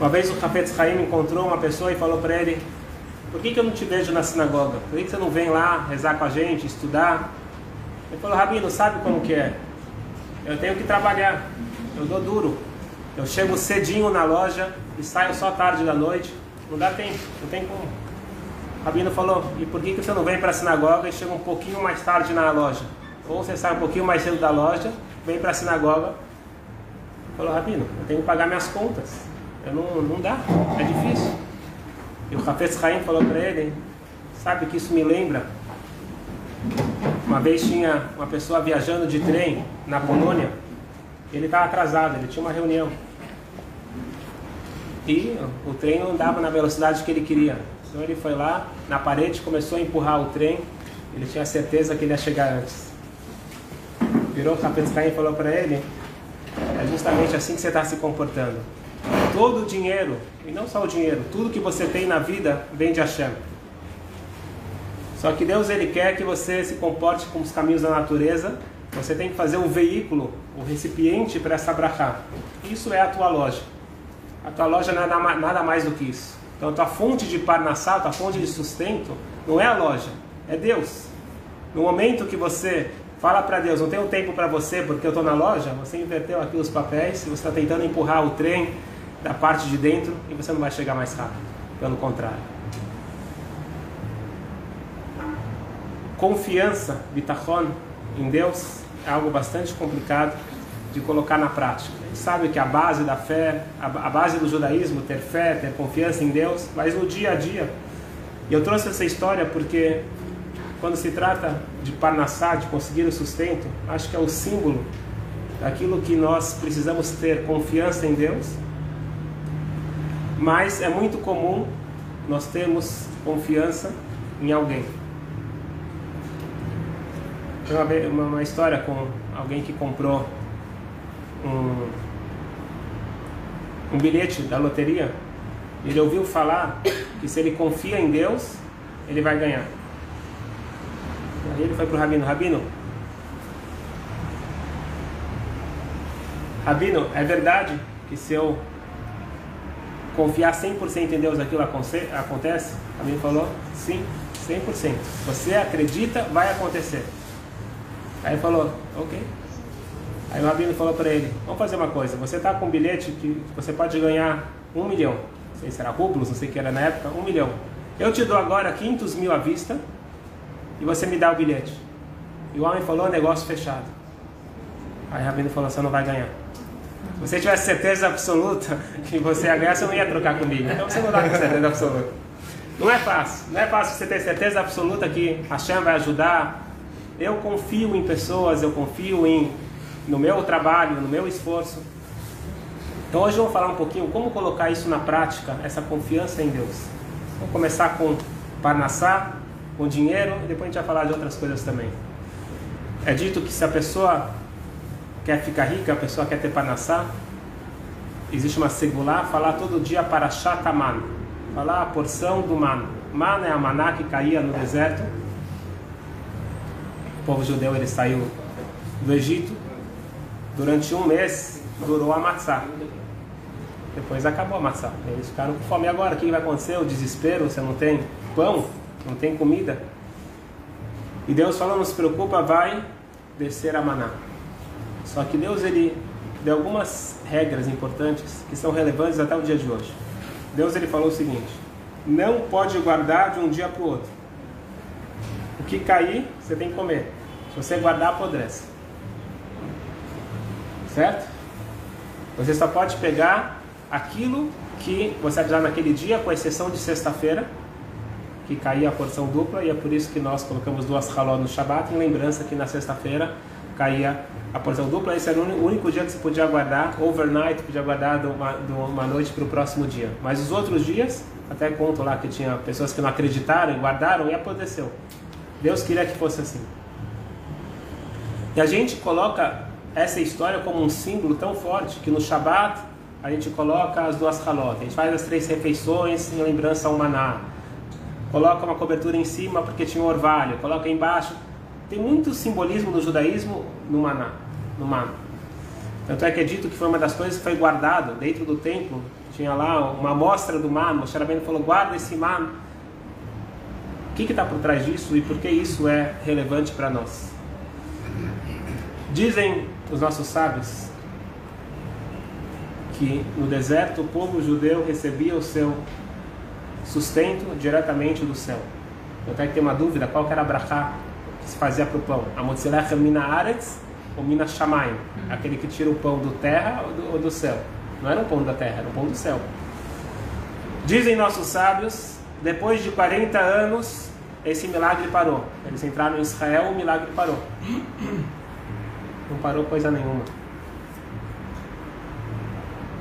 Uma vez o Hafetz Haim encontrou uma pessoa e falou para ele: Por que, que eu não te vejo na sinagoga? Por que, que você não vem lá rezar com a gente, estudar? Ele falou: Rabino, sabe como que é? Eu tenho que trabalhar, eu dou duro. Eu chego cedinho na loja e saio só tarde da noite. Não dá tempo, não tem como. Rabino falou: E por que, que você não vem para a sinagoga e chega um pouquinho mais tarde na loja? Ou você sai um pouquinho mais cedo da loja, vem para a sinagoga. Falou: Rabino, eu tenho que pagar minhas contas. Eu não, não dá, é difícil. E o Hafez Haim falou para ele: Sabe que isso me lembra? Uma vez tinha uma pessoa viajando de trem na Polônia. Ele estava atrasado, ele tinha uma reunião. E o trem não andava na velocidade que ele queria. Então ele foi lá, na parede, começou a empurrar o trem. Ele tinha certeza que ele ia chegar antes. Virou o Hafez Haim e falou para ele: É justamente assim que você está se comportando. Todo o dinheiro, e não só o dinheiro, tudo que você tem na vida vem de Hashem. Só que Deus ele quer que você se comporte com os caminhos da natureza. Você tem que fazer um veículo, o um recipiente para essa brachá. Isso é a tua loja. A tua loja não é nada mais do que isso. Então a tua fonte de parnassá, a tua fonte de sustento, não é a loja, é Deus. No momento que você fala para Deus, não tenho tempo para você porque eu estou na loja, você inverteu aqui os papéis, você está tentando empurrar o trem da parte de dentro e você não vai chegar mais rápido. Pelo contrário. Confiança, bitachon, em Deus é algo bastante complicado de colocar na prática. A gente sabe que a base da fé, a base do judaísmo, ter fé, ter confiança em Deus, mas no dia a dia. E eu trouxe essa história porque quando se trata de parnassá, de conseguir o sustento, acho que é o símbolo daquilo que nós precisamos ter confiança em Deus mas é muito comum nós termos confiança em alguém. Tem uma, uma história com alguém que comprou um, um bilhete da loteria. Ele ouviu falar que se ele confia em Deus, ele vai ganhar. Aí ele foi para o Rabino: Rabino, Rabino, é verdade que se eu confiar 100% em Deus aquilo acontece? A mim falou, sim, 100%. Você acredita, vai acontecer. Aí falou, ok. Aí o Rabino falou para ele, vamos fazer uma coisa, você está com um bilhete que você pode ganhar um milhão. Não sei se era rublos, não sei o que era na época, um milhão. Eu te dou agora 500 mil à vista e você me dá o bilhete. E o homem falou, negócio fechado. Aí o Rabino falou, você não vai ganhar. Se você tivesse certeza absoluta que você ia ganhar, você não ia trocar comigo. Então você não dá com certeza absoluta. Não é fácil. Não é fácil você ter certeza absoluta que a Hashem vai ajudar. Eu confio em pessoas, eu confio em, no meu trabalho, no meu esforço. Então hoje vamos falar um pouquinho como colocar isso na prática, essa confiança em Deus. Vamos começar com Parnassá, com dinheiro, e depois a gente vai falar de outras coisas também. É dito que se a pessoa quer ficar rica, a pessoa quer ter panassá, existe uma segulá, falar todo dia para Shataman, falar a porção do man. Man é a maná que caía no deserto. O povo judeu ele saiu do Egito. Durante um mês durou a matzá. Depois acabou a matzá. Eles ficaram com fome. E agora o que vai acontecer? O desespero, você não tem pão, não tem comida. E Deus falou, não se preocupa, vai descer a maná. Só que Deus ele deu algumas regras importantes que são relevantes até o dia de hoje. Deus ele falou o seguinte: não pode guardar de um dia para o outro. O que cair, você tem que comer. Se você guardar, apodrece. Certo? Você só pode pegar aquilo que você vai naquele dia, com exceção de sexta-feira, que caía a porção dupla, e é por isso que nós colocamos duas haló no Shabat, em lembrança que na sexta-feira caía a porção dupla, esse era o único dia que você podia guardar, overnight, podia guardar de uma, de uma noite para o próximo dia. Mas os outros dias, até conto lá que tinha pessoas que não acreditaram e guardaram e aconteceu. Deus queria que fosse assim. E a gente coloca essa história como um símbolo tão forte que no Shabat a gente coloca as duas halot, a gente faz as três refeições em lembrança ao maná, coloca uma cobertura em cima porque tinha um orvalho, coloca embaixo tem muito simbolismo do judaísmo no maná, no maná. Tanto é que é dito que foi uma das coisas que foi guardado dentro do templo. Tinha lá uma amostra do mar. Moshe Rabbeinu falou, guarda esse mar. O que está por trás disso e por que isso é relevante para nós? Dizem os nossos sábios que no deserto o povo judeu recebia o seu sustento diretamente do céu. Eu até que tem uma dúvida, qual que era a brachá que se fazia para o pão? A motzilech mina aretz ou mina shamayim? Aquele que tira o pão do terra ou do, ou do céu? Não era um pão da terra, era um pão do céu. Dizem nossos sábios, depois de 40 anos, esse milagre parou. Eles entraram em Israel, o milagre parou. Não parou coisa nenhuma.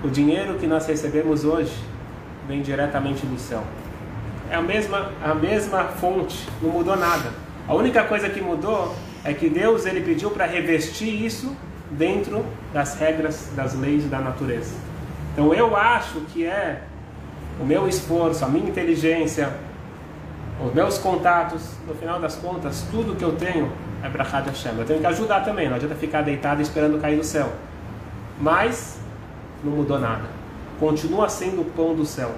O dinheiro que nós recebemos hoje vem diretamente do céu. É a mesma, a mesma fonte, não mudou nada. A única coisa que mudou é que Deus ele pediu para revestir isso dentro das regras, das leis da natureza. Então eu acho que é o meu esforço, a minha inteligência, os meus contatos, no final das contas, tudo que eu tenho é para Rádio Hashem. Eu tenho que ajudar também, não adianta ficar deitado esperando cair do céu. Mas não mudou nada. Continua sendo o pão do céu.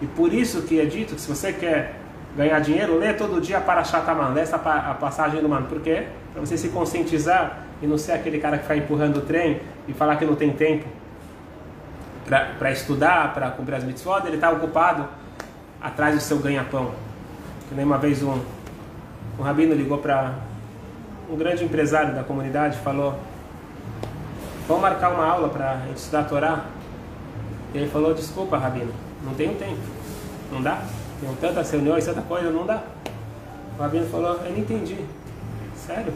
E por isso que é dito que se você quer ganhar dinheiro, lê todo dia para Shataman, lê essa a passagem do mano. Por quê? Para você se conscientizar e não ser aquele cara que vai empurrando o trem e falar que não tem tempo para estudar, para cumprir as mitzvot, ele está ocupado atrás do seu ganha-pão. Que nem uma vez um, um rabino ligou para um grande empresário da comunidade falou: Vamos marcar uma aula para a gente estudar a Torá? E ele falou: Desculpa, Rabino, não tenho tempo. Não dá? Tenho tantas reuniões, tanta coisa, não dá. O Rabino falou: Eu não entendi. Sério?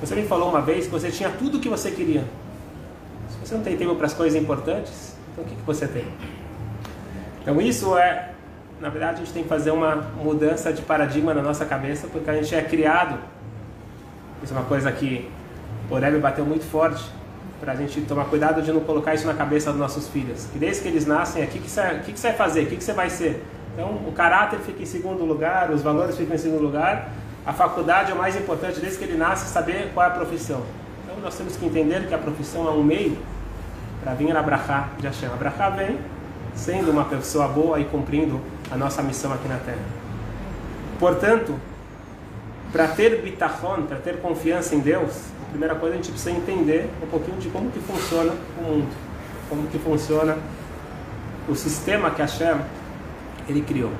Você me falou uma vez que você tinha tudo o que você queria. Se você não tem tempo para as coisas importantes, então o que, que você tem? Então isso é, na verdade, a gente tem que fazer uma mudança de paradigma na nossa cabeça, porque a gente é criado isso é uma coisa que o Rebbe bateu muito forte para a gente tomar cuidado de não colocar isso na cabeça dos nossos filhos. Que desde que eles nascem aqui, o que, que, você vai fazer? O que, que você vai ser? Então, o caráter fica em segundo lugar, os valores ficam em segundo lugar. A faculdade é o mais importante desde que ele nasce, saber qual é a profissão. Então, nós temos que entender que a profissão é um meio para vir a Brachá de Hashem. A Brachá vem sendo uma pessoa boa e cumprindo a nossa missão aqui na Terra. Portanto, para ter bitachon, para ter confiança em Deus, a primeira coisa a gente precisa entender um pouquinho de como que funciona o mundo, como que funciona o sistema que Hashem ele criou.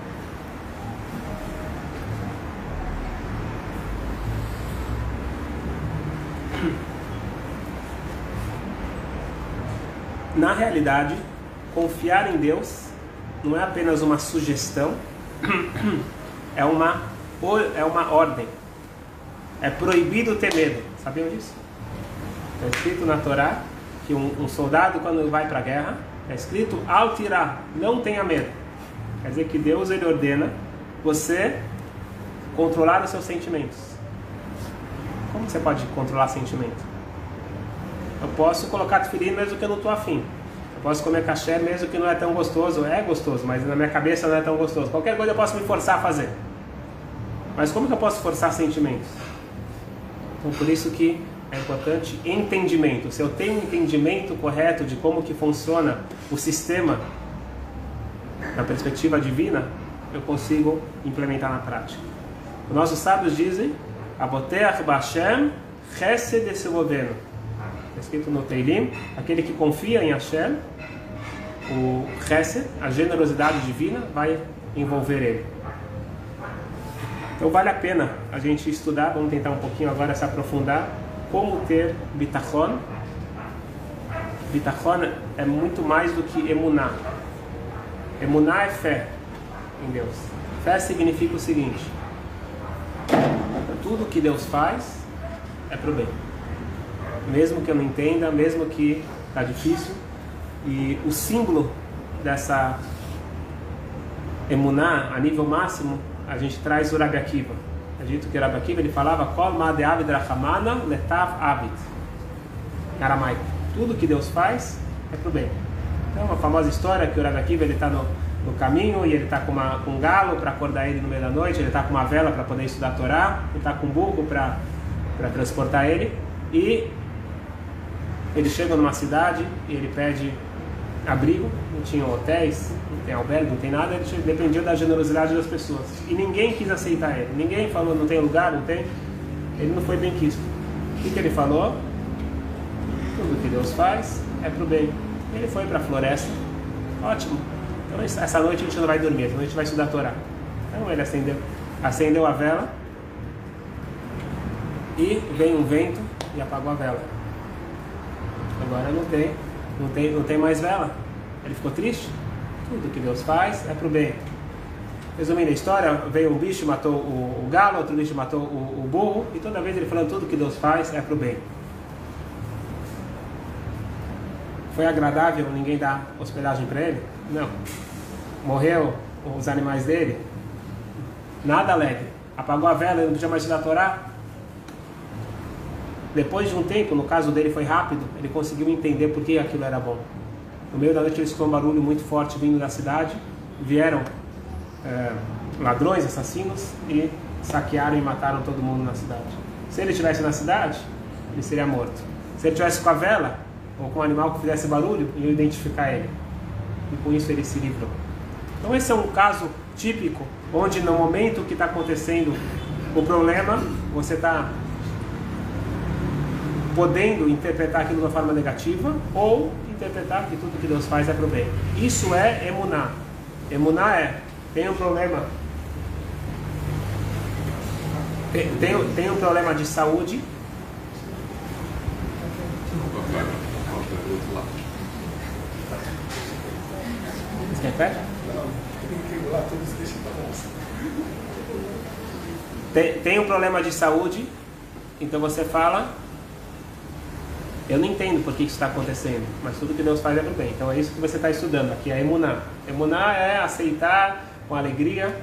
Na realidade, confiar em Deus não é apenas uma sugestão, é uma, é uma ordem. É proibido ter medo. Sabiam disso? Está escrito na Torá que um, um soldado, quando vai para a guerra, está escrito ao tirar, não tenha medo. Quer dizer que Deus ele ordena você controlar os seus sentimentos. Como você pode controlar sentimento? Eu posso colocar tefilim mesmo que eu não estou afim. Eu posso comer caché mesmo que não é tão gostoso. É gostoso, mas na minha cabeça não é tão gostoso. Qualquer coisa eu posso me forçar a fazer. Mas como que eu posso forçar sentimentos? Então por isso que é importante entendimento. Se eu tenho um entendimento correto de como que funciona o sistema na perspectiva divina, eu consigo implementar na prática. Os nossos sábios dizem: Aboteach Bashem Chesed Esevoveno. Está escrito no Teilim: aquele que confia em Hashem, o Chesed, a generosidade divina, vai envolver ele. Então vale a pena a gente estudar, vamos tentar um pouquinho agora se aprofundar, como ter bitachon. Bitachon é muito mais do que emuná. Emuná é fé em Deus. Fé significa o seguinte: tudo que Deus faz é para o bem. Mesmo que eu não entenda, mesmo que está difícil. E o símbolo dessa emuná a nível máximo a gente traz o Rabi Akiva. É dito que o Rabi Akiva ele falava Kol Avid Rachamana Letav Abid. Aramaico. Tudo que Deus faz é para o bem. Então, uma famosa história que o Rabi Akiva está no, no, caminho e ele está com, com um galo para acordar ele no meio da noite, ele está com uma vela para poder estudar a Torá, ele está com um burro para transportar ele e Ele chega numa cidade e ele pede abrigo, não tinha hotéis, não tem albergue, não tem nada, ele dependia da generosidade das pessoas. E ninguém quis aceitar ele, ninguém falou não tem lugar, não tem. Ele não foi bem quisto. O que, que ele falou? Tudo que Deus faz é para o bem. Ele foi para a floresta, ótimo. Então essa noite a gente não vai dormir, essa noite a gente vai estudar a Torá. Então ele acendeu, acendeu a vela e veio um vento e apagou a vela. Agora não tem, não tem, não tem mais vela. Ele ficou triste. Tudo que Deus faz é para o bem. Resumindo a história, veio um bicho, matou o, o galo, outro bicho matou o, o, burro, e toda vez ele falando tudo que Deus faz é para o bem. Foi agradável ninguém dar hospedagem para ele? Não. Morreu os animais dele? Nada alegre. Apagou a vela, ele não podia mais estudar a Torá? Depois de um tempo, no caso dele foi rápido, ele conseguiu entender por que aquilo era bom. No meio da noite ele escutou um barulho muito forte vindo da cidade, vieram é, ladrões, assassinos e saquearam e mataram todo mundo na cidade. Se ele estivesse na cidade, ele seria morto. Se ele estivesse com a vela ou com um animal que fizesse barulho, ia identificar ele. E com isso ele se livrou. Então esse é um caso típico onde no momento que está acontecendo o problema, você está podendo interpretar aquilo de uma forma negativa ou interpretar que tudo que Deus faz é para o bem. Isso é emuná. Emuná é, tem um problema, tem, tem, tem um problema de saúde, Repete? Tem, tem um problema de saúde, então você fala eu não entendo por que isso está acontecendo, mas tudo que Deus faz é para o bem. Então é isso que você está estudando aqui, é emuná. Emuná é aceitar com alegria,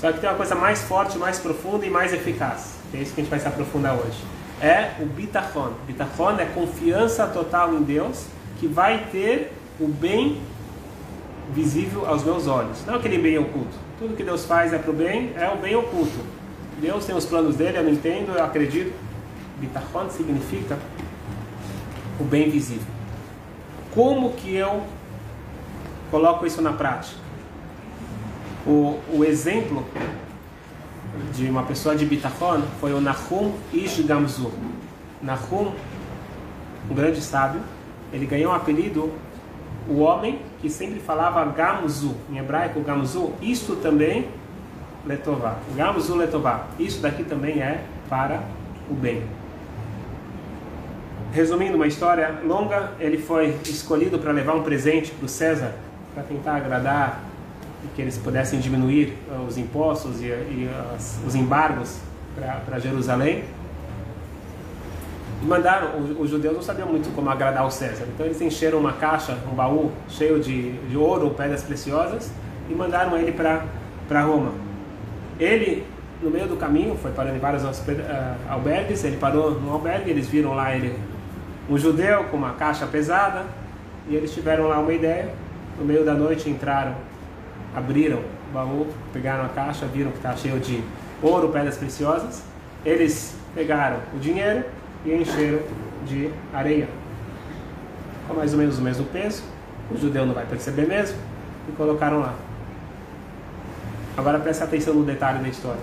só que tem uma coisa mais forte, mais profunda e mais eficaz. É isso que a gente vai se aprofundar hoje. É o bitachon. Bitachon é confiança total em Deus, que vai ter o bem visível aos meus olhos. Não aquele bem oculto. Tudo que Deus faz é para o bem, é o bem oculto. Deus tem os planos dele, eu não entendo, eu acredito. Bitachon significa o bem visível. Como que eu coloco isso na prática? O, o exemplo de uma pessoa de Bitachon foi o Nahum Ish Gamzu. Nahum, um grande sábio, ele ganhou um apelido o homem que sempre falava Gamzu, em hebraico Gamzu, isso também letová. Gamzu letová. Isso daqui também é para o bem. Resumindo uma história longa, ele foi escolhido para levar um presente para o César, para tentar agradar e que eles pudessem diminuir uh, os impostos e, e as, os embargos para Jerusalém. Mandaram, os, os, judeus não sabiam muito como agradar o César, então eles encheram uma caixa, um baú cheio de, de ouro, pedras preciosas e mandaram ele para Roma. Ele, no meio do caminho, foi parando em vários uh, albergues, ele parou no albergue, eles viram lá ele um judeu com uma caixa pesada e eles tiveram lá uma ideia. No meio da noite entraram, abriram o baú, pegaram a caixa, viram que estava cheio de ouro, pedras preciosas. Eles pegaram o dinheiro e encheram de areia, com mais ou menos o mesmo peso. O judeu não vai perceber mesmo e colocaram lá. Agora preste atenção no detalhe da história.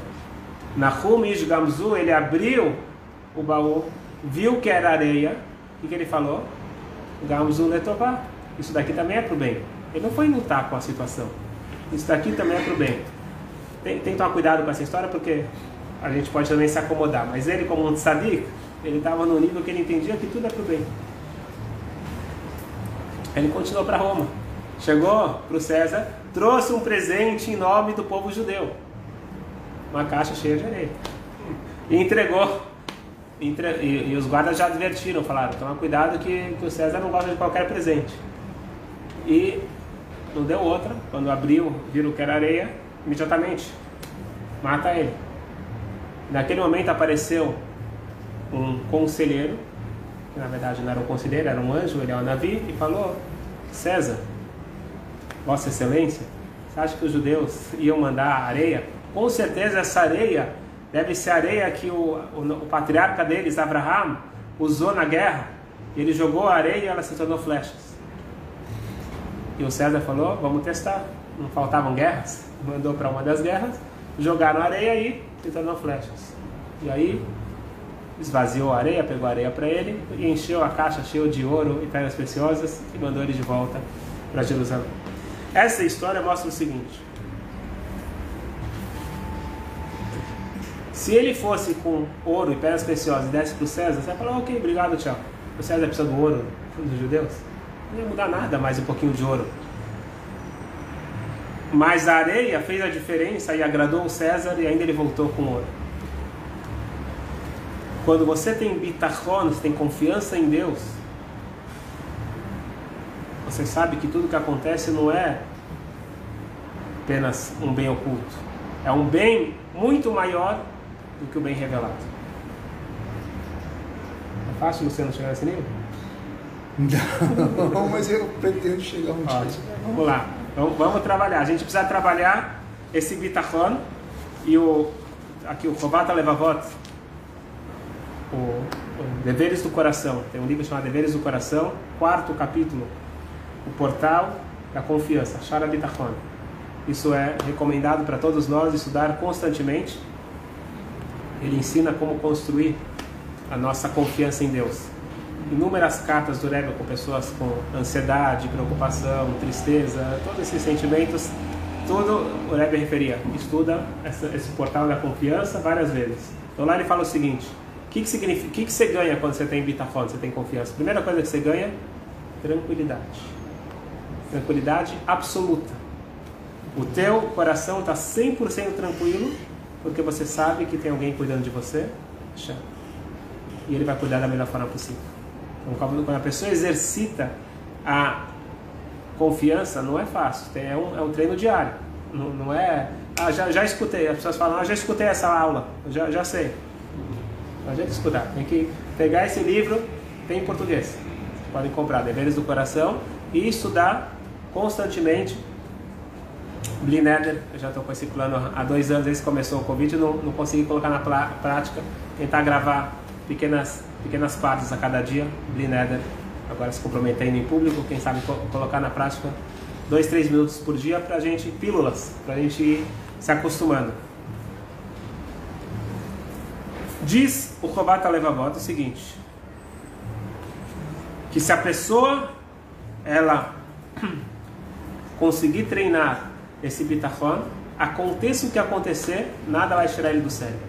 Nahum Gamzu, ele abriu o baú, viu que era areia o que ele falou? Gamzu letová. Isso daqui também é para o bem. Ele não foi lutar com a situação. Isso daqui também é para o bem. Tem, tem que tomar cuidado com essa história porque a gente pode também se acomodar. Mas ele, como um tzadik, ele estava no nível que ele entendia que tudo é para o bem. Ele continuou para Roma. Chegou para o César, trouxe um presente em nome do povo judeu. Uma caixa cheia de areia. E entregou entre, e, e, os guardas já advertiram, falaram, toma cuidado que, que o César não gosta de qualquer presente. E não deu outra, quando abriu, viram que era areia, imediatamente mata ele. Naquele momento apareceu um conselheiro, que na verdade não era um conselheiro, era um anjo, ele é o Navi, e falou: César, Vossa Excelência, você acha que os judeus iam mandar areia? Com certeza essa areia Deve ser areia que o, o, o patriarca deles, Abraham, usou na guerra Ele jogou a areia e ela se tornou flechas. E o César falou: vamos testar. Não faltavam guerras. Mandou para uma das guerras, jogaram areia e se tornou flechas. E aí esvaziou a areia, pegou a areia para ele e encheu a caixa cheia de ouro e pedras preciosas e mandou ele de volta para Jerusalém. Essa história mostra o seguinte: se ele fosse com ouro e pedras preciosas e desse para o César, você vai falar, ok, obrigado, tchau. O César precisa do ouro dos judeus. Não ia mudar nada mais um pouquinho de ouro. Mas a areia fez a diferença e agradou o César e ainda ele voltou com ouro. Quando você tem bitachon, você tem confiança em Deus, você sabe que tudo que acontece não é apenas um bem oculto. É um bem muito maior do que o bem revelado. É fácil, Luciano, chegar nesse nível? Não, mas eu pretendo chegar um dia. Vamos lá, vamos, vamos, trabalhar. A gente precisa trabalhar esse bitachon e o aqui o Chobata Levavot, o, o Deveres do Coração. Tem um livro chamado Deveres do Coração, quarto capítulo, o portal da confiança, Shara Bitachon. Isso é recomendado para todos nós estudar constantemente. Ele ensina como construir a nossa confiança em Deus. Inúmeras cartas do Rebbe com pessoas com ansiedade, preocupação, tristeza, todos esses sentimentos, tudo o Rebbe referia. Estuda esse portal da confiança várias vezes. Então lá ele fala o seguinte: o que, que significa? Que, que você ganha quando você tem bitachon, você tem confiança? Primeira coisa que você ganha, tranquilidade. Tranquilidade absoluta. O teu coração está 100% tranquilo porque você sabe que tem alguém cuidando de você, e ele vai cuidar da melhor forma possível. Então, quando a pessoa exercita a confiança, não é fácil, é um, é um treino diário. Não, não é, ah, já, já escutei, as pessoas falam, ah, já escutei essa aula, já, já sei. A gente escutar, tem que pegar esse livro, tem em português. Podem comprar Deveres do Coração e estudar constantemente Blineder, eu já estou com esse plano há dois anos, desde que começou o Covid, não, não consegui colocar na prática, tentar gravar pequenas, pequenas partes a cada dia, Blineder, agora se comprometendo em público, quem sabe co colocar na prática dois, três minutos por dia para a gente, pílulas, para a gente ir se acostumando. Diz o Robat Levavot o seguinte, que se a pessoa ela conseguir treinar esse bitachon, aconteça o que acontecer, nada vai tirar ele do sério.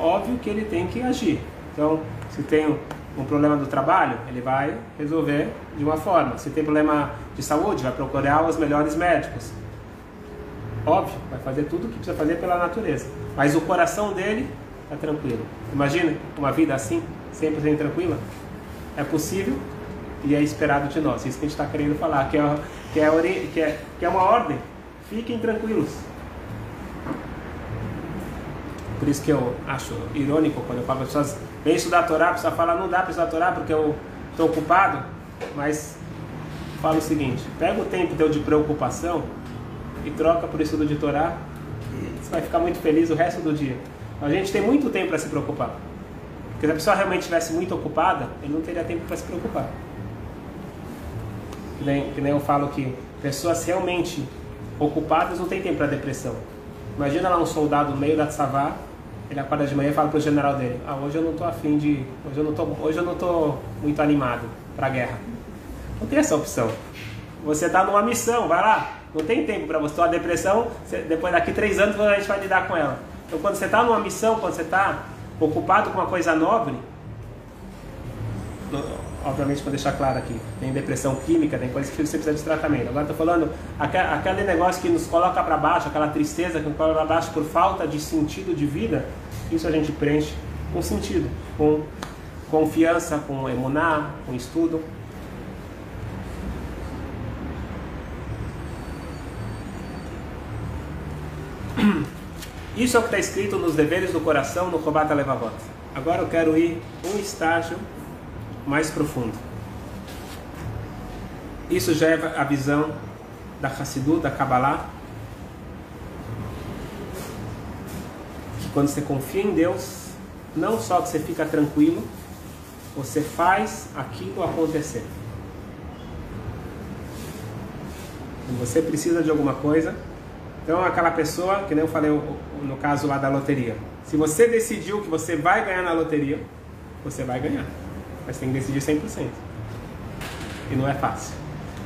Óbvio que ele tem que agir. Então, se tem um problema do trabalho, ele vai resolver de uma forma. Se tem problema de saúde, vai procurar os melhores médicos. Óbvio, vai fazer tudo o que precisa fazer pela natureza. Mas o coração dele está tranquilo. Imagina uma vida assim, sempre tranquila. É possível e é esperado de nós. Isso que a gente está querendo falar, que é, que, é, que, é, que é uma ordem. Fiquem tranquilos. Por isso que eu acho irônico quando eu falo para as pessoas, vem estudar a Torá, a pessoa fala, não dá para estudar a Torá porque eu estou ocupado, mas falo o seguinte, pega o tempo teu de preocupação e troca por estudo de Torá, você vai ficar muito feliz o resto do dia. A gente tem muito tempo para se preocupar. Porque se a pessoa realmente estivesse muito ocupada, ele não teria tempo para se preocupar. Que nem, que nem eu falo que pessoas realmente ocupadas não têm tempo para depressão. Imagina lá um soldado no meio da savá, ele acorda de manhã e fala para o general dele: Ah, hoje eu não estou afim de. Hoje eu não estou hoje eu não tô muito animado para a guerra. Não tem essa opção. Você está numa missão, vai lá. Não tem tempo para você ter uma depressão. Depois daqui três anos a gente vai lidar com ela. Então quando você está numa missão, quando você está ocupado com uma coisa nobre, obviamente para deixar claro aqui, tem depressão química, tem coisas que você precisa de tratamento. Agora estou falando aquele negócio que nos coloca para baixo, aquela tristeza que nos coloca para baixo por falta de sentido de vida, isso a gente preenche com sentido, com confiança, com emuná, com estudo. Isso é o que está escrito nos deveres do coração no Kobata Levavot. Agora eu quero ir um estágio mais profundo. Isso já é a visão da Hassidu, da Kabbalah, que quando você confia em Deus, não só que você fica tranquilo, você faz aquilo acontecer. Quando você precisa de alguma coisa, então aquela pessoa, que nem eu falei no caso lá da loteria, se você decidiu que você vai ganhar na loteria, você vai ganhar. Mas tem que decidir 100%. E não é fácil.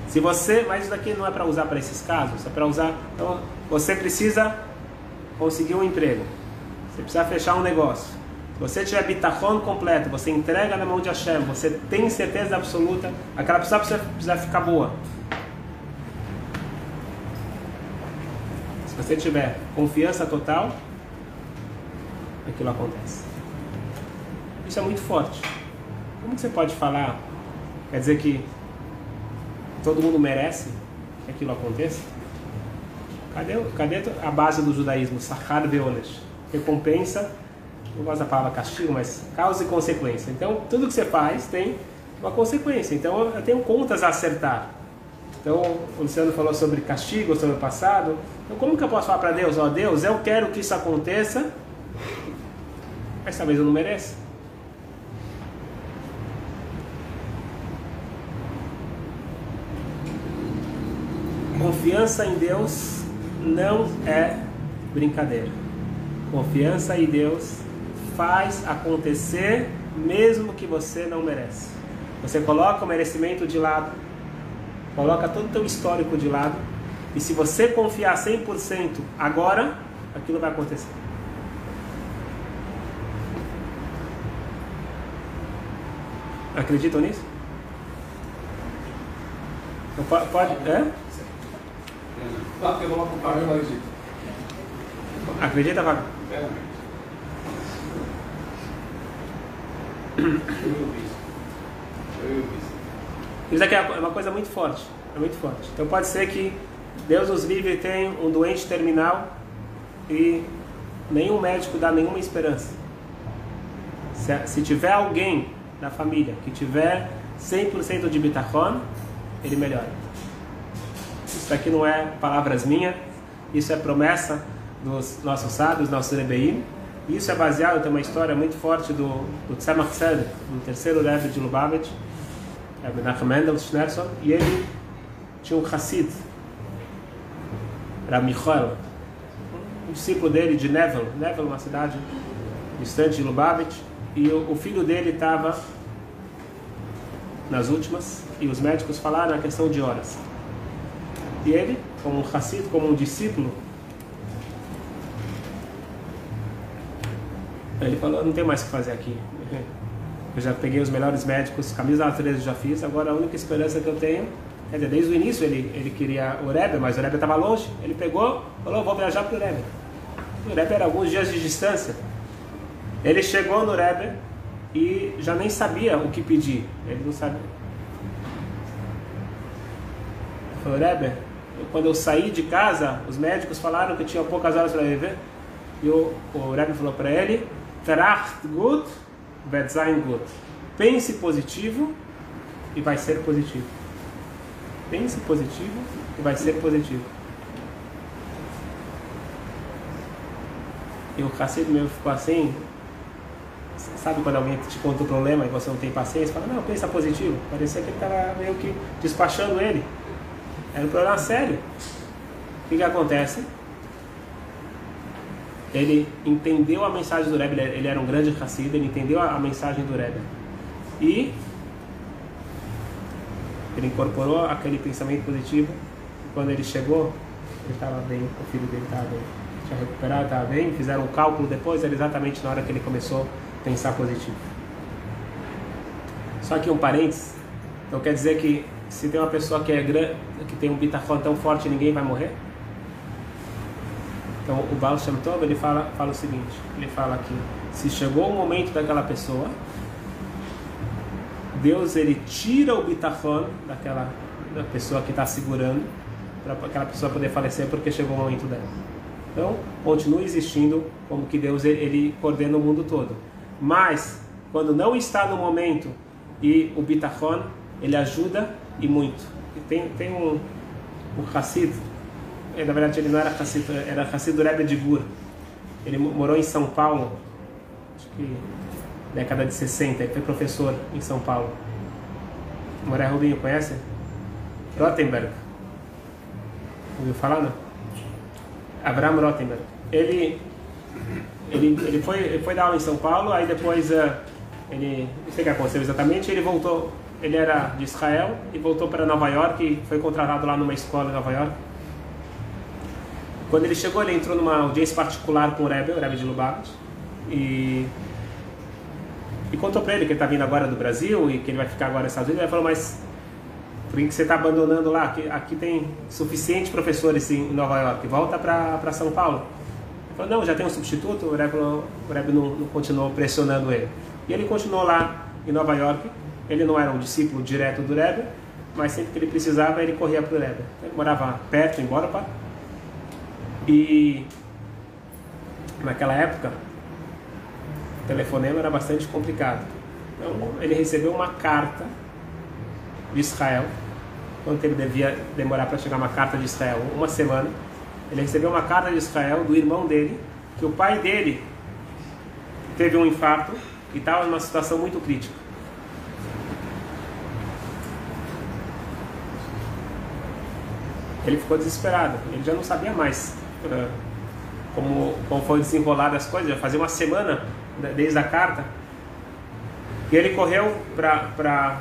Se você, mas isso daqui não é para usar para esses casos, é para usar. Então, você precisa conseguir um emprego. Você precisa fechar um negócio. Se você tiver bitachon completo, você entrega na mão de Hashem, você tem certeza absoluta, aquela pessoa precisa, precisa ficar boa. Se você tiver confiança total, aquilo acontece. Isso é muito forte. Como você pode falar? Quer dizer que todo mundo merece que aquilo aconteça? Cadê, cadê a base do judaísmo? Sahar Beonesh. Recompensa, não gosto da palavra castigo, mas causa e consequência. Então, tudo que você faz tem uma consequência. Então, eu tenho contas a acertar. Então, o Luciano falou sobre castigo, sobre o passado. Então, como que eu posso falar para Deus? Ó, oh, Deus, eu quero que isso aconteça, mas talvez eu não mereça. Confiança em Deus não é brincadeira. Confiança em Deus faz acontecer mesmo que você não merece. Você coloca o merecimento de lado, coloca todo o teu histórico de lado, e se você confiar 100% agora, aquilo vai acontecer. Acreditam nisso? Então, pode, pode é? eu coloco o pai, eu acredito. Acredita, Fábio? Isso aqui é uma coisa muito forte. É muito forte. Então pode ser que Deus nos vive e tem um doente terminal e nenhum médico dá nenhuma esperança. Se, se tiver alguém na família que tiver 100% de bitachon, ele melhora. Isso aqui não é palavras minhas, isso é promessa dos nossos sábios, nossos rebeim. Isso é baseado, tem uma história muito forte do, do Tzemach Tzedek, terceiro Rebbe de Lubavitch, Rebbe Menachem Mendel Schneerson, e ele tinha um Hassid, era Michael, um discípulo dele de Nevel, Nevel uma cidade distante de Lubavitch, e o, o filho dele estava nas últimas, e os médicos falaram a questão de horas. E ele, como um Hassid, como um discípulo, ele falou, não tem mais o que fazer aqui. Eu já peguei os melhores médicos, camisa da natureza já fiz, agora a única esperança que eu tenho, quer dizer, desde o início ele, ele queria o Rebbe, mas o Rebbe estava longe, ele pegou, falou, vou viajar para o Rebbe. O Rebbe era alguns dias de distância. Ele chegou no Rebbe e já nem sabia o que pedir, ele não sabia. Falou, Rebbe, quando eu saí de casa, os médicos falaram que eu tinha poucas horas para viver. E o, o Rebbe falou para ele: Tracht gut, wird sein gut. Pense positivo e vai ser positivo. Pense positivo e vai ser positivo. E o Hassid meu ficou assim. Sabe quando alguém te conta o problema e você não tem paciência? Fala, não, pensa positivo. Parecia que ele estava meio que despachando ele. Era um problema sério. O que, que acontece? Ele entendeu a mensagem do Rebbe, ele era um grande Hassid, ele entendeu a mensagem do Rebbe. E ele incorporou aquele pensamento positivo. Quando ele chegou, ele estava bem, o filho dele estava bem. Tinha recuperado, estava bem. Fizeram um cálculo depois, era exatamente na hora que ele começou a pensar positivo. Só que um parênteses, então quer dizer que se tem uma pessoa que é grande, que tem um bitachon tão forte, ninguém vai morrer? Então o Baal Shem Tov, ele fala, fala o seguinte, ele fala que se chegou o momento daquela pessoa, Deus ele tira o bitachon daquela da pessoa que está segurando, para aquela pessoa poder falecer porque chegou o momento dela. Então, continua existindo como que Deus ele, coordena o mundo todo. Mas, quando não está no momento e o bitachon, ele ajuda e muito. E tem, tem um, um Hassid, eh, na verdade ele não era Hassid, era Hassid do Rebbe de Gur. Ele morou em São Paulo, acho que década de 60, ele foi professor em São Paulo. Moré Rubinho, conhece? Rottenberg. Ouviu falar, não? Abraham Rottenberg. Ele, ele, ele, foi, ele foi dar aula em São Paulo, aí depois uh, ele, não sei o que aconteceu exatamente, ele voltou, ele era de Israel e voltou para Nova York e foi contratado lá numa escola em Nova York. Quando ele chegou, ele entrou numa audiência particular com o Rebbe, o Rebbe de Lubavitch, e, e contou para ele que ele está vindo agora do Brasil e que ele vai ficar agora nos Estados Unidos. Ele falou, mas por que você está abandonando lá? Aqui, aqui tem suficientes professores em Nova York, volta para São Paulo. Ele falou, não, já tem um substituto, o Rebbe, o Rebbe não, não continuou pressionando ele. E ele continuou lá em Nova York, ele não era um discípulo direto do Rebbe, mas sempre que ele precisava, ele corria para o Rebbe. Ele morava perto, em Borapa, e naquela época, o telefonema era bastante complicado. Então, ele recebeu uma carta de Israel, quanto ele devia demorar para chegar uma carta de Israel? Uma semana. Ele recebeu uma carta de Israel do irmão dele, que o pai dele teve um infarto e estava numa situação muito crítica. Ele ficou desesperado, ele já não sabia mais como, como foi desenrolar as coisas, já fazia uma semana desde a carta. E ele correu para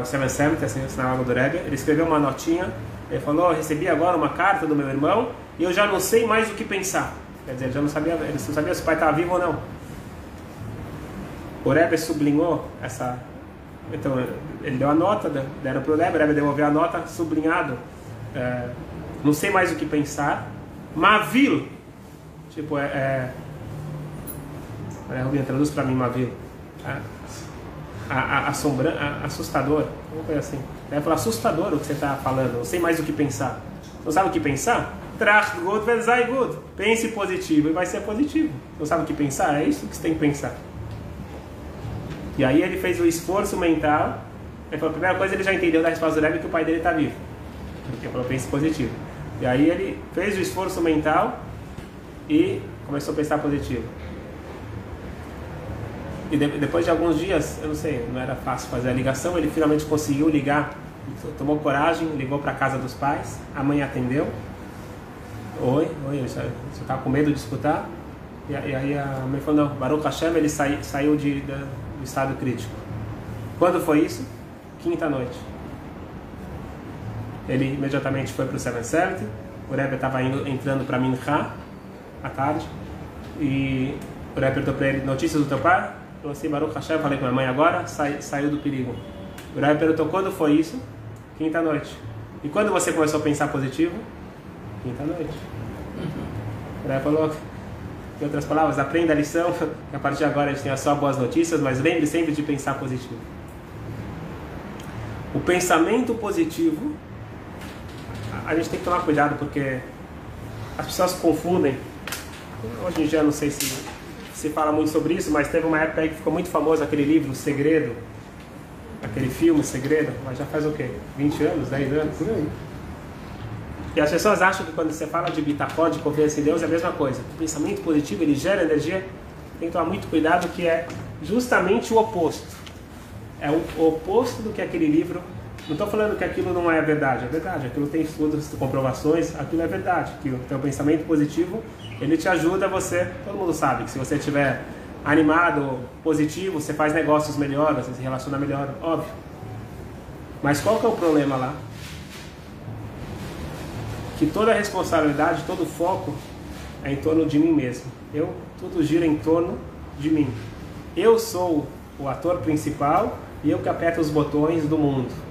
o Seven Seventh, assim, na água do Rebbe, ele escreveu uma notinha, ele falou, recebi agora uma carta do meu irmão e eu já não sei mais o que pensar. Quer dizer, ele já não sabia, ele não sabia se o pai estava vivo ou não. O Rebbe sublinhou essa... Então, ele deu a nota, deram para o Rebbe, o Rebbe devolveu a nota, sublinhado, é, não sei mais o que pensar, Mavil, tipo, é... é Olha, Rubinho, traduz para mim Mavil. É, a, a, assombra, a, assustador, uma coisa assim. Vai falar assustador o que você está falando, não sei mais o que pensar. Não sabe o que pensar? Trach gut sei gut. Pense positivo e vai ser positivo. Não sabe o que pensar? É isso que você tem que pensar. E aí ele fez o esforço mental. Ele falou, a primeira coisa ele já entendeu da resposta do Rebbe que o pai dele está vivo. Porque falou, pense positivo. E aí ele fez o esforço mental e começou a pensar positivo. E de, depois de alguns dias, eu não sei, não era fácil fazer a ligação, ele finalmente conseguiu ligar, tomou coragem, ligou para a casa dos pais, a mãe atendeu. Oi, oi, você está com medo de escutar? E, e, aí a mãe falou, não, Baruch Hashem, ele sai, saiu de, do estado crítico. Quando foi isso? Quinta noite. Ele imediatamente foi para o Seven Seventh, o Rebbe estava entrando para Minha à tarde, e o Rebbe perguntou para ele, notícias do teu pai? Falou assim, Baruch Hashem, falei com minha mãe agora, sai, saiu do perigo. O Rebbe perguntou quando foi isso? Quinta noite. E quando você começou a pensar positivo? Quinta noite. O Rebbe falou, em outras palavras, aprenda a lição, que a partir de agora a gente tenha só boas notícias, mas lembre sempre de pensar positivo. O pensamento positivo, a gente tem que tomar cuidado porque as pessoas confundem. Hoje em dia não sei se se fala muito sobre isso, mas teve uma época aí que ficou muito famoso aquele livro, O Segredo, aquele filme, O Segredo, mas já faz o quê? 20 anos, 10 anos? Por aí. E as pessoas acham que quando você fala de bitacó, de confiança em Deus, é a mesma coisa. O pensamento positivo, ele gera energia, tem que tomar muito cuidado que é justamente o oposto. É o oposto do que aquele livro não estou falando que aquilo não é verdade, é verdade. Aquilo tem estudos, comprovações, aquilo é verdade. Que o teu pensamento positivo, ele te ajuda você, todo mundo sabe que se você estiver animado, positivo, você faz negócios melhor, você se relaciona melhor, óbvio. Mas qual que é o problema lá? Que toda a responsabilidade, todo o foco é em torno de mim mesmo. Eu, tudo gira em torno de mim. Eu sou o ator principal e eu que aperto os botões do mundo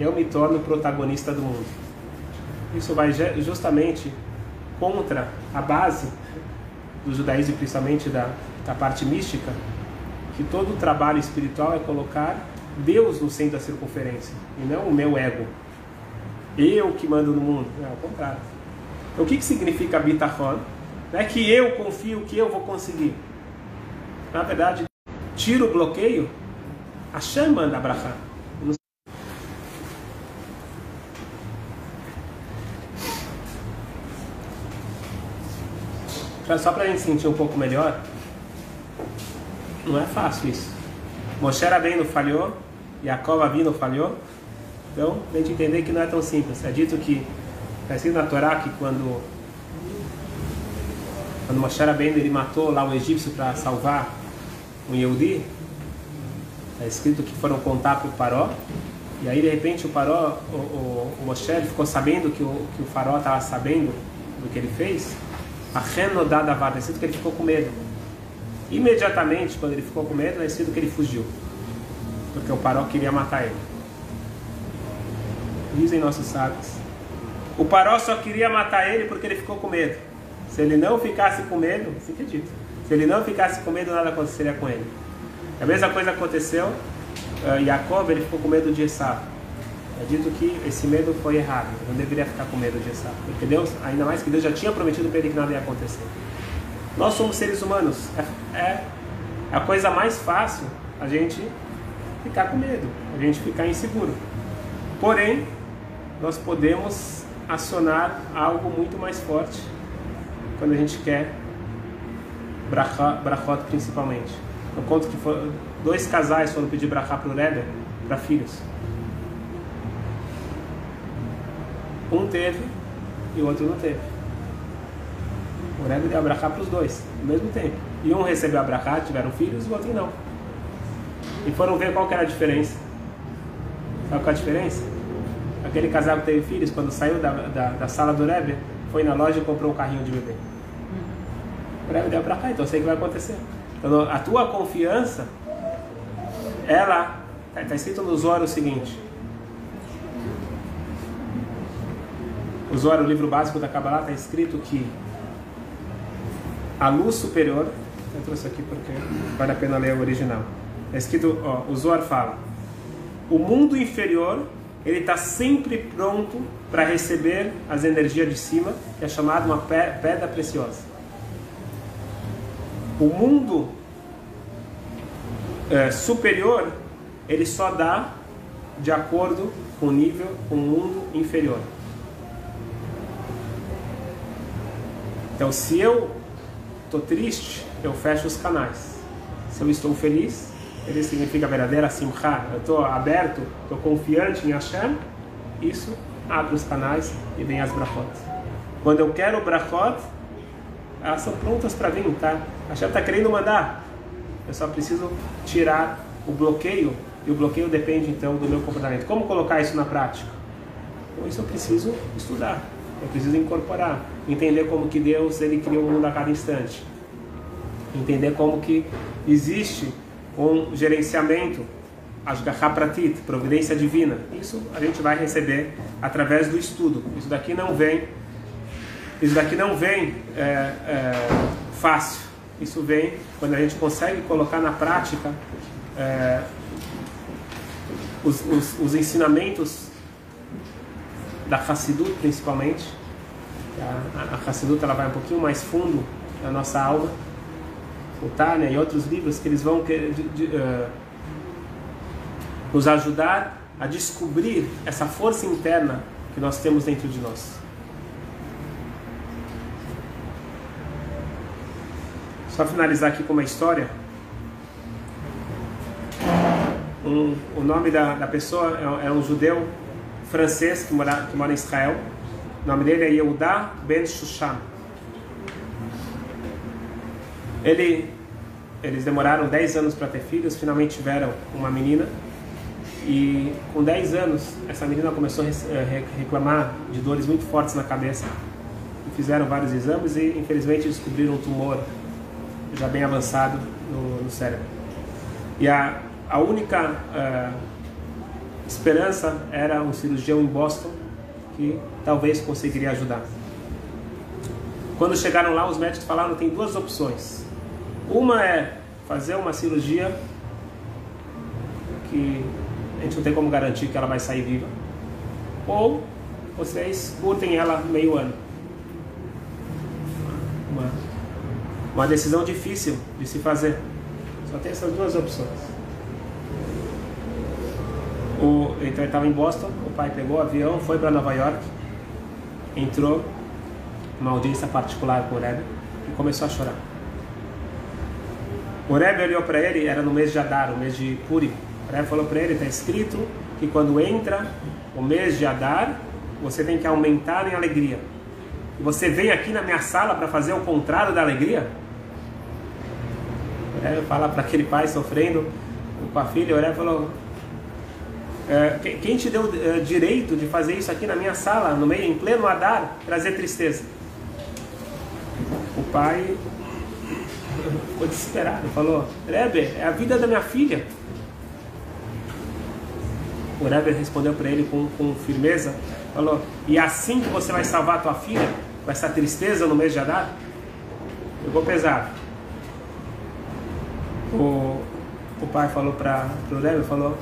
eu me torno protagonista do mundo. Isso vai justamente contra a base do judaísmo, principalmente da, da parte mística, que todo o trabalho espiritual é colocar Deus no centro da circunferência e não o meu ego. Eu que mando no mundo. É ao contrário. Então, o que, que significa bitachon? Não é que eu confio que eu vou conseguir. Na verdade, tira o bloqueio, a chama da Abraham. Só para a gente sentir um pouco melhor, Não é fácil isso. Moshe Rabbeinu falhou, Jacob Avino falhou. Então, a gente entender que não é tão simples. É dito que, está escrito na Torá que quando, quando Moshe Rabbeinu ele matou lá o egípcio para salvar um Yehudi, está escrito que foram contar para o Paró, e aí de repente o Paró, o, o, o Moshe ficou sabendo que o, que o Faró estava sabendo do que ele fez, a está escrito que ele ficou com medo. Imediatamente, quando ele ficou com medo, é que ele fugiu. Porque o Paró queria matar ele. Dizem nossos sábios. O Paró só queria matar ele porque ele ficou com medo. Se ele não ficasse com medo, assim que é dito. Se ele não ficasse com medo, nada aconteceria com ele. A mesma coisa aconteceu. Uh, Jacob ele ficou com medo de Esaú. É dito que esse medo foi errado. Não deveria ficar com medo de Esaú. Porque Deus, ainda mais que Deus já tinha prometido para ele que nada ia acontecer. Nós somos seres humanos. É, é a coisa mais fácil a gente ficar com medo, a gente ficar inseguro. Porém, nós podemos acionar algo muito mais forte quando a gente quer brachot principalmente. Eu conto que dois casais foram pedir brachá para o Rebbe, para filhos. Um teve e o outro não teve. O Rebbe deu abrahá para os dois, ao mesmo tempo. E um recebeu abrahá, tiveram filhos, o outro não. E foram ver qual era a diferença. Sabe qual é a diferença? Aquele casal que teve filhos, quando saiu da, da, da sala do Rebbe, foi na loja e comprou um carrinho de bebê. O Rebbe deu abrahá, então eu sei o que vai acontecer. Então a tua confiança, ela, está tá escrito no Zoro o seguinte. O Zoro, o livro básico da Kabbalah, está escrito que a luz superior, eu trouxe aqui porque vale a pena ler o original. É escrito, ó, o Zohar fala, o mundo inferior ele está sempre pronto para receber as energias de cima, que é chamado uma pedra preciosa. O mundo é, superior ele só dá de acordo com o nível, com o mundo inferior. Então, se eu estou triste, eu fecho os canais. Se eu estou feliz, ele significa verdadeira simcha. Eu estou aberto, estou confiante em Hashem, isso abre os canais e vem as brachot. Quando eu quero brachot, elas são prontas para vir, tá? Hashem está querendo mandar. Eu só preciso tirar o bloqueio, e o bloqueio depende então do meu comportamento. Como colocar isso na prática? Com isso eu preciso estudar. Eu preciso incorporar, entender como que Deus ele criou o mundo a cada instante. Entender como que existe um gerenciamento, Ashgaha Pratit, providência divina. Isso a gente vai receber através do estudo. Isso daqui não vem, isso daqui não vem é, é, fácil. Isso vem quando a gente consegue colocar na prática é, os, os, os ensinamentos da Hassidut principalmente. A, a Hassidut ela vai um pouquinho mais fundo na nossa alma. O Tânia e outros livros que eles vão de, de, uh, nos ajudar a descobrir essa força interna que nós temos dentro de nós. Só finalizar aqui com uma história. Um, o nome da, da pessoa é, é um judeu francês que mora, que mora em Israel. O nome dele é Yehuda Ben Shushan. Ele, eles demoraram 10 anos para ter filhos, finalmente tiveram uma menina. E com 10 anos, essa menina começou a eh, reclamar de dores muito fortes na cabeça. Fizeram vários exames e, infelizmente, descobriram um tumor já bem avançado no, no cérebro. E a, a única uh, esperança era um cirurgião em Boston que talvez conseguiria ajudar. Quando chegaram lá, os médicos falaram tem duas opções. Uma é fazer uma cirurgia que a gente não tem como garantir que ela vai sair viva, ou vocês curtem ela meio ano. Uma, uma decisão difícil de se fazer. Só tem essas duas opções. O, então ele estava em Boston, o pai pegou o avião, foi para Nova York, entrou numa audiência particular com o Rebbe e começou a chorar. O Rebbe olhou para ele, era no mês de Adar, o mês de Purim. O Rebbe falou para ele, está escrito que quando entra o mês de Adar, você tem que aumentar em alegria. E você vem aqui na minha sala para fazer o contrário da alegria? O Rebbe fala para aquele pai sofrendo com a filha, o Rebbe falou, quem te deu é, direito de fazer isso aqui na minha sala, no meio, em pleno Adar, trazer tristeza? O pai ficou desesperado, falou: Rebbe, é a vida da minha filha. O Rebbe respondeu para ele com, com firmeza: falou, e é assim que você vai salvar a tua filha? Com essa tristeza no mês de Adar? Pegou pesado. O, o pai falou para o Rebbe: falou,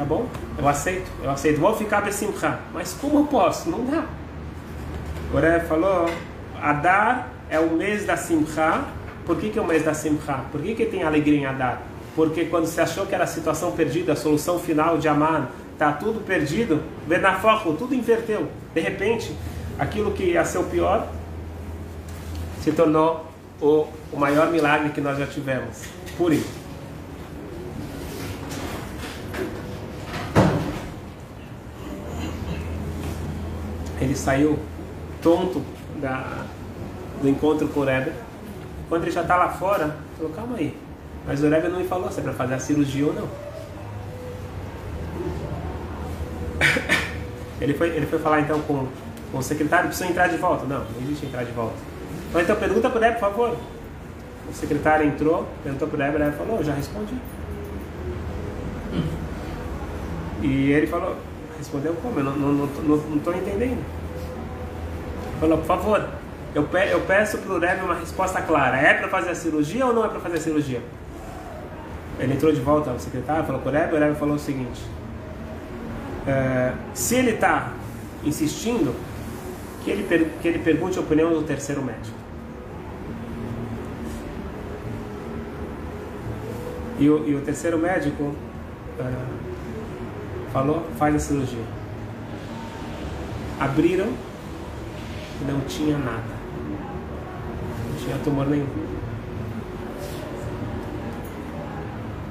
tá bom, eu aceito, eu aceito, vou ficar besimcha, mas como eu posso? Não dá. O Rebbe falou: Adar é o mês da Simcha. Por que, que é o mês da Simcha? Por que, que tem alegria em Adar? Porque quando você achou que era a situação perdida, a solução final de Aman, está tudo perdido, Benafocho, tudo inverteu. De repente, aquilo que ia ser o pior se tornou o, o maior milagre que nós já tivemos. Por isso. Ele saiu tonto da, do encontro com o Rebbe. Quando ele já está lá fora, falou, calma aí. Mas o Rebbe não me falou se é para fazer a cirurgia ou não. ele, foi, ele foi falar então com, com o secretário, precisa entrar de volta. Não, não existe entrar de volta. Então, então pergunta para o Rebbe, por favor. O secretário entrou, perguntou para o Rebbe, o Rebbe falou, já respondi. E ele falou, respondeu como? Eu não estou não, não, não entendendo. Falou, por favor, eu, pe eu peço para o Rebbe uma resposta clara. É para fazer a cirurgia ou não é para fazer a cirurgia? Ele entrou de volta ao secretário, falou para o Rebbe, o Rebbe falou o seguinte. É, se ele está insistindo, que ele, que ele pergunte a opinião do terceiro médico. E o, e o terceiro médico é, falou, faz a cirurgia. Abriram e não tinha nada tinha tumor nenhum.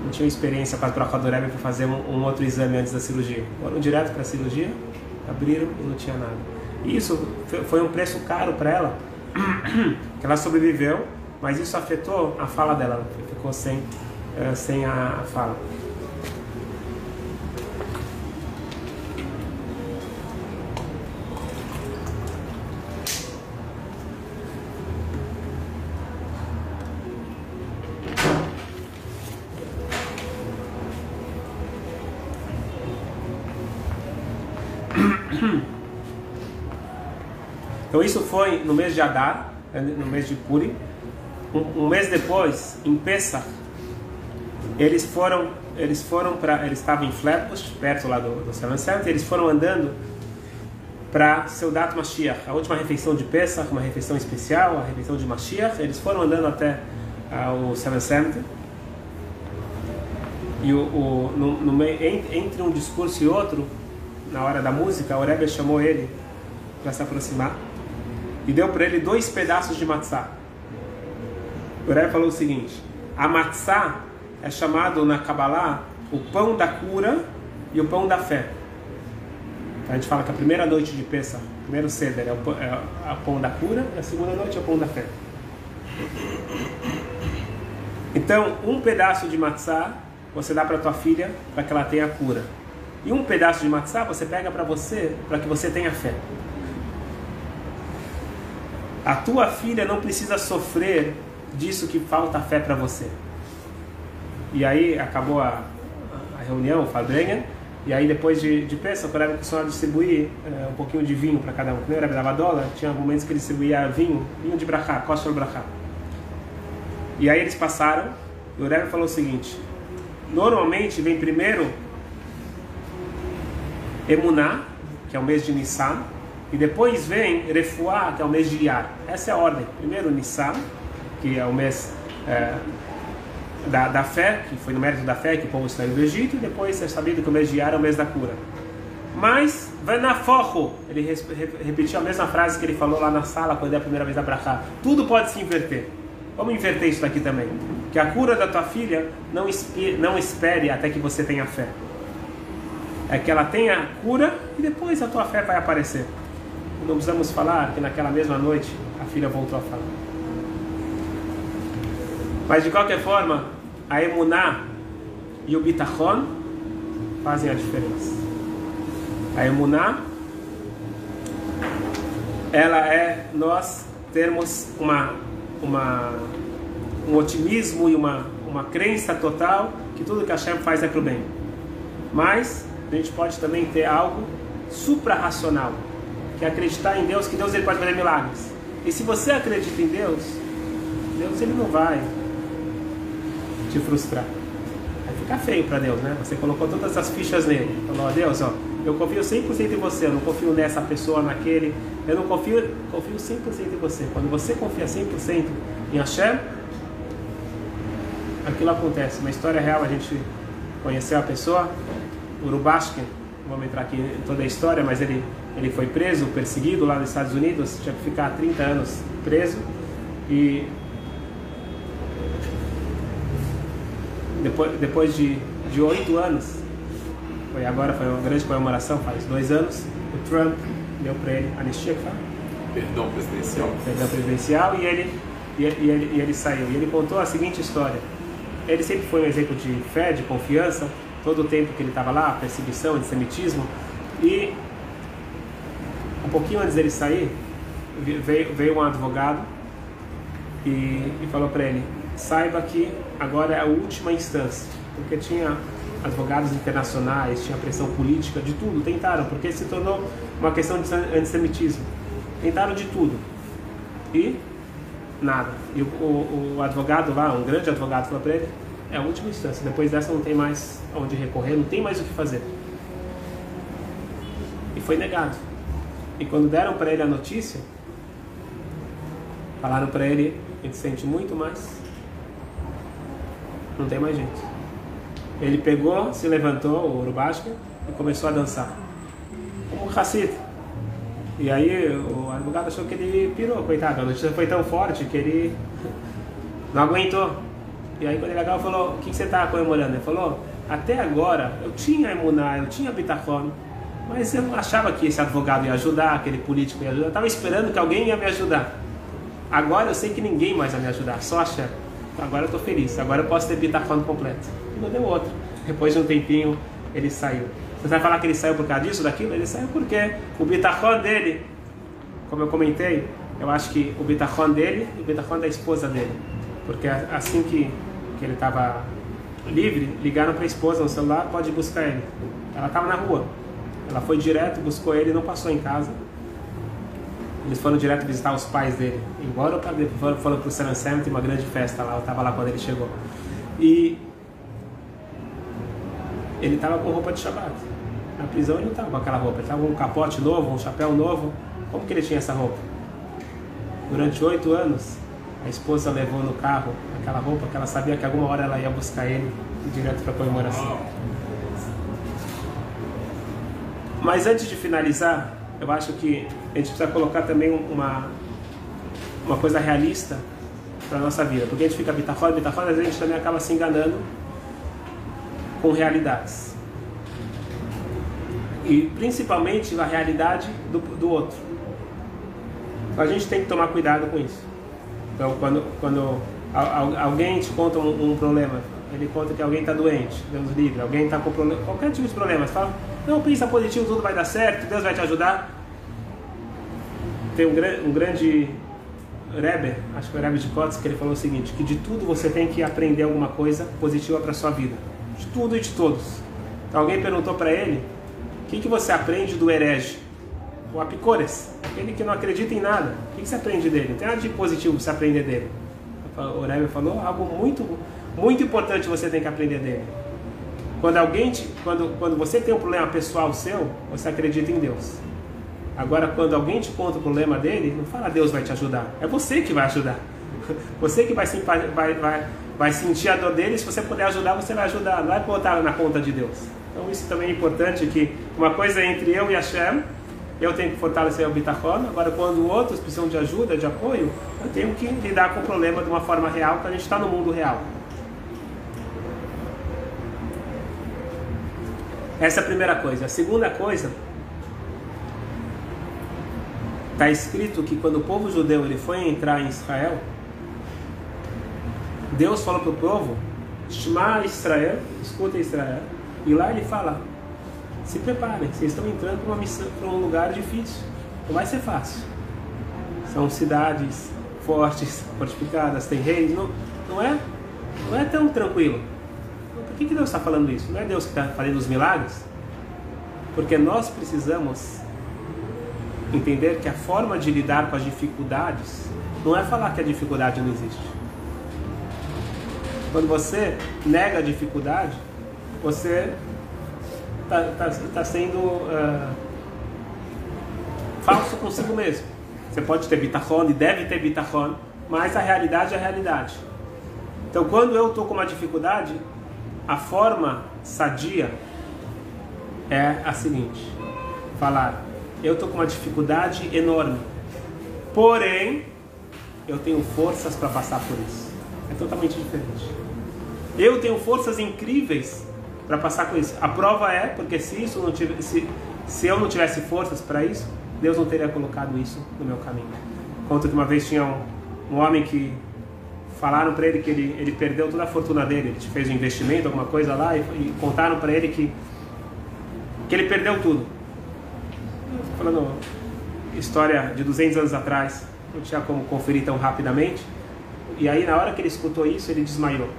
Não tinha experiência com a troca do para fazer um, um, outro exame antes da cirurgia. Foram direto para a cirurgia, abriram e não tinha nada. E isso foi um preço caro para ela, que ela sobreviveu, mas isso afetou a fala dela, ela ficou sem, uh, sem a fala. Então isso foi no mês de Adar, no mês de Purim. Um, um mês depois, em Pesach, eles foram, eles foram para, eles estavam em Flatbush, perto lá do, do Seven Summit, eles foram andando para Seudat Mashiach, a última refeição de Pesach, uma refeição especial, a refeição de Mashiach. Eles foram andando até uh, o Seven Summit. E o, o no, no, entre um discurso e outro, na hora da música, o Rebbe chamou ele para se aproximar e deu para ele dois pedaços de matzá. O Rebbe falou o seguinte: a matzá é chamado na Kabbalah o pão da cura e o pão da fé. A gente fala que a primeira noite de Pesach, o primeiro ceder é o pão, é pão da cura e a segunda noite é o pão da fé. Então, um pedaço de matzá você dá para tua filha para que ela tenha cura. E um pedaço de matzá você pega para você para que você tenha fé. A tua filha não precisa sofrer disso que falta fé para você. E aí acabou a, a reunião, o e aí depois de, de peça, o Rebbe começou a distribuir é, um pouquinho de vinho para cada um. Quando o Rebbe dava dólar, tinha momentos que ele distribuía vinho, vinho de brachá, costa brachá. E aí eles passaram, e o Rebbe falou o seguinte, normalmente vem primeiro Emuná, que é o mês de Nissan, e depois vem Refuá, que é o mês de Iyar. Essa é a ordem. Primeiro Nissan, que é o mês é, da, da fé, que foi no mérito da fé que o povo saiu do Egito, e depois é sabido que o mês de Iyar é o mês da cura. Mas, Venafocho, ele repetiu a mesma frase que ele falou lá na sala quando é a primeira vez da Brachá. Tudo pode se inverter. Vamos inverter isso daqui também. Que a cura da tua filha não, não espere até que você tenha fé. É que ela tenha cura e depois a tua fé vai aparecer. Não precisamos falar que naquela mesma noite a filha voltou a falar. Mas de qualquer forma, a emuná e o bitachon fazem a diferença. A emuná, ela é nós termos uma, uma, um otimismo e uma, uma crença total que tudo que Hashem faz é para o bem. Mas a gente pode também ter algo suprarracional, que acreditar em Deus, que Deus ele pode fazer milagres. E se você acredita em Deus, Deus ele não vai te frustrar. Vai ficar feio para Deus, né? Você colocou todas as fichas nele. Falou, Deus, ó, eu confio 100% em você, eu não confio nessa pessoa, naquele. Eu não confio, confio 100% em você. Quando você confia 100% em Hashem, aquilo acontece. Uma história real, a gente conheceu a pessoa, Urubashkin, vamos entrar aqui em toda a história, mas ele, ele foi preso, perseguido lá nos Estados Unidos, tinha que ficar 30 anos preso. E depois, depois de, de 8 anos, foi agora, foi uma grande comemoração, faz dois anos, o Trump deu para ele anistia que fala? Perdão presidencial. Perdão presidencial e ele, e, e, ele, e ele saiu. E ele contou a seguinte história. Ele sempre foi um exemplo de fé, de confiança, todo o tempo que ele estava lá, perseguição, antissemitismo. E um pouquinho antes dele sair, veio, veio um advogado e, e falou para ele: saiba que agora é a última instância, porque tinha advogados internacionais, tinha pressão política, de tudo, tentaram, porque se tornou uma questão de antissemitismo. Tentaram de tudo. E nada. E o, o, o advogado lá, um grande advogado, falou para ele: é a última instância, depois dessa não tem mais onde recorrer, não tem mais o que fazer. E foi negado. E quando deram para ele a notícia, falaram para ele: a gente sente muito mais, não tem mais jeito. Ele pegou, se levantou, o Urubashka, e começou a dançar. Como um Hassid. E aí o advogado achou que ele pirou, coitado. A notícia foi tão forte que ele não aguentou. E aí quando ele legal falou, o que, que você está comemorando? Ele falou, até agora eu tinha emuná, eu tinha bitachon, mas eu não achava que esse advogado ia ajudar, aquele político ia ajudar. Eu estava esperando que alguém ia me ajudar. Agora eu sei que ninguém mais vai me ajudar, só a. Agora eu estou feliz, agora eu posso ter bitachon completo. E não deu outro. Depois de um tempinho ele saiu. Você vai falar que ele saiu por causa disso, daquilo? Ele saiu porque o bitachon dele, como eu comentei, eu acho que o bitachon dele e o bitachon da esposa dele. Porque assim que, que ele estava livre, ligaram para a esposa no celular, pode buscar ele. Ela estava na rua. Ela foi direto, buscou ele, não passou em casa. Eles foram direto visitar os pais dele. Embora foram, foram para o San tem uma grande festa lá, eu estava lá quando ele chegou. E ele estava com roupa de Shabbat. Na prisão ele não estava com aquela roupa, ele estava com um capote novo, um chapéu novo. Como que ele tinha essa roupa? Durante oito anos, a esposa levou no carro aquela roupa que ela sabia que alguma hora ela ia buscar ele direto para a comemoração. Mas antes de finalizar, eu acho que a gente precisa colocar também uma, uma coisa realista para a nossa vida. Porque a gente fica bitafora, bitafora, às vezes a gente também acaba se enganando com realidades. E principalmente na realidade do, do outro. Então a gente tem que tomar cuidado com isso. Então quando, quando alguém te conta um, um problema, ele conta que alguém está doente, Deus livre, alguém está com problema, qualquer tipo de problema, fala, não, pensa positivo, tudo vai dar certo, Deus vai te ajudar. Tem um, um grande Rebbe, acho que foi o Rebbe de Kotz, que ele falou o seguinte, que de tudo você tem que aprender alguma coisa positiva para sua vida. De tudo e de todos. Então alguém perguntou para ele, o que, que você aprende do herege? O Apicores, aquele que não acredita em nada. O que, que você aprende dele? Não tem nada de positivo você aprender dele. O Rebbe falou algo muito, muito importante você tem que aprender dele. Quando alguém te, quando, quando você tem um problema pessoal seu, você acredita em Deus. Agora, quando alguém te conta o problema dele, não fala Deus vai te ajudar. É você que vai ajudar. Você que vai, vai, vai, vai sentir a dor dele. Se você puder ajudar, você vai ajudar. Não vai botar na conta de Deus. Então, isso também é importante. Que uma coisa é entre eu e Hashem, eu tenho que fortalecer o bitachon. Agora, quando outros precisam de ajuda, de apoio, eu tenho que lidar com o problema de uma forma real, porque a gente está no mundo real. Essa é a primeira coisa. A segunda coisa, está escrito que quando o povo judeu ele foi entrar em Israel, Deus falou para o povo, Shema Israel, escuta Israel, e lá ele fala, se preparem, vocês estão entrando para, uma missão, para um lugar difícil, não vai ser fácil. São cidades fortes, fortificadas, tem reis, não, não, é, não é tão tranquilo. Por que, que Deus está falando isso? Não é Deus que está fazendo os milagres? Porque nós precisamos entender que a forma de lidar com as dificuldades não é falar que a dificuldade não existe. Quando você nega a dificuldade, você está tá, tá sendo uh, falso consigo mesmo. Você pode ter bitachon e deve ter bitachon, mas a realidade é a realidade. Então, quando eu estou com uma dificuldade, a forma sadia é a seguinte: falar, eu estou com uma dificuldade enorme, porém, eu tenho forças para passar por isso. É totalmente diferente. Eu tenho forças incríveis para passar com isso. A prova é porque se isso não se, se eu não tivesse forças para isso, Deus não teria colocado isso no meu caminho. Conto que uma vez tinha um, um homem que falaram para ele que ele, ele perdeu toda a fortuna dele, ele fez um investimento, alguma coisa lá, e, e contaram para ele que, que ele perdeu tudo. Falando história de 200 anos atrás, não tinha como conferir tão rapidamente. E aí, na hora que ele escutou isso, ele desmaiou.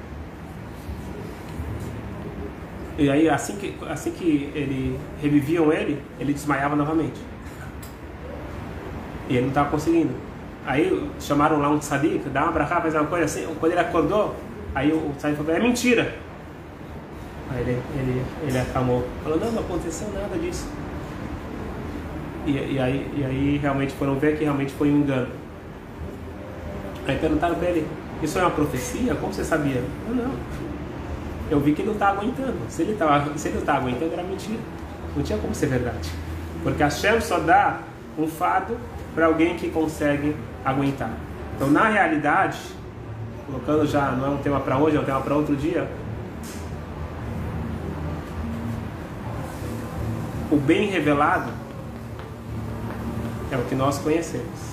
E aí, assim que, assim que ele reviviam ele, ele desmaiava novamente. E ele não estava conseguindo. Aí chamaram lá um tzadik, dá uma brachá, faz uma coisa assim. Quando ele acordou, aí o tzadik falou, é mentira. Aí ele, ele, ele acalmou, falou, não, não aconteceu nada disso. E, e, aí, e aí realmente foram ver que realmente foi um engano. Aí perguntaram para ele, isso é uma profecia? Como você sabia? Eu não. Eu vi que ele não estava aguentando. Se ele se ele não estava aguentando, era mentira. Não tinha como ser verdade. Porque a Shem só dá um fado para alguém que consegue aguentar. Então, na realidade, colocando já, não é um tema para hoje, é um tema para outro dia. O bem revelado é o que nós conhecemos.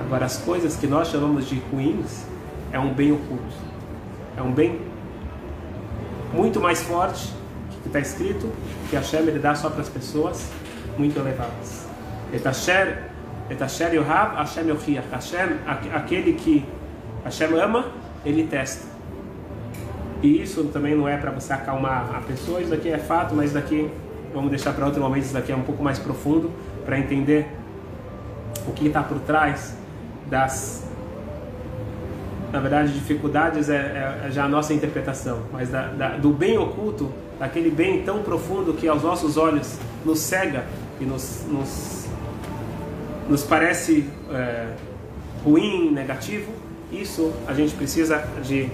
Agora, as coisas que nós chamamos de ruins é um bem oculto. É um bem muito mais forte que está escrito que Hashem ele dá só para as pessoas muito elevadas. Etasher, Etasher Yohav, Hashem Yochiach. Hashem, aquele que Hashem ama, ele testa. E isso também não é para você acalmar a pessoa, isso daqui é fato, mas daqui vamos deixar para outro momento, isso daqui é um pouco mais profundo, para entender o que está por trás das na verdade, dificuldades é, é, é, já a nossa interpretação, mas da, da, do bem oculto, daquele bem tão profundo que aos nossos olhos nos cega e nos, nos, nos parece é, ruim, negativo, isso a gente precisa de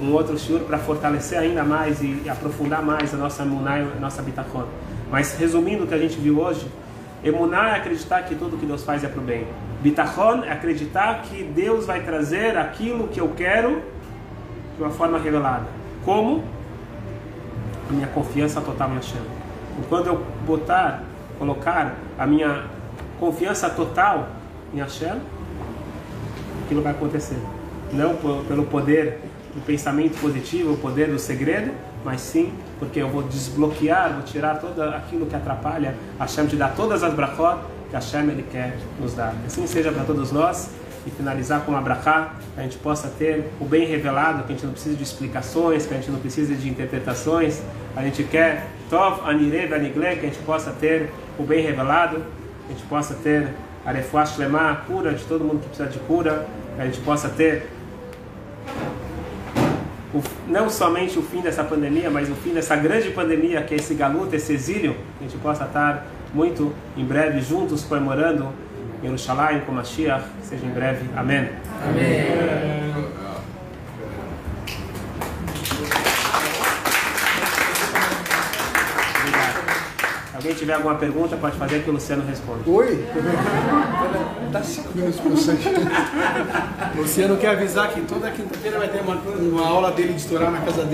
um outro shiur para fortalecer ainda mais e, e, aprofundar mais a nossa emuná a nossa bitachon. Mas resumindo o que a gente viu hoje, emuná é acreditar que tudo que Deus faz é para o bem. Bitachon é acreditar que Deus vai trazer aquilo que eu quero de uma forma revelada. Como? A minha confiança total em Hashem. Quando eu botar, colocar a minha confiança total em Hashem, aquilo vai acontecer. Não pelo poder do pensamento positivo, o poder do segredo, mas sim porque eu vou desbloquear, vou tirar todo aquilo que atrapalha Hashem te dá todas as brachot que Hashem ele quer nos dar. Assim seja para todos nós e finalizar com uma brachá, que a gente possa ter o bem revelado, que a gente não precisa de explicações, que a gente não precisa de interpretações, a gente quer Tov Anire Banigle, que a gente possa ter o bem revelado, a gente possa ter a Refuash Lema, a cura de todo mundo que precisa de cura, que a gente possa ter o, não somente o fim dessa pandemia, mas o fim dessa grande pandemia que é esse galuto, esse exílio, que a gente possa estar muito em breve juntos comemorando em Yerushalayim com Mashiach. Seja em breve. Amém. Amém. Quem tiver alguma pergunta pode fazer que o Luciano responde. Oi? Dá cinco minutos pra você. Luciano quer avisar que toda quinta-feira vai ter uma, uma aula dele de estourar na casa dele.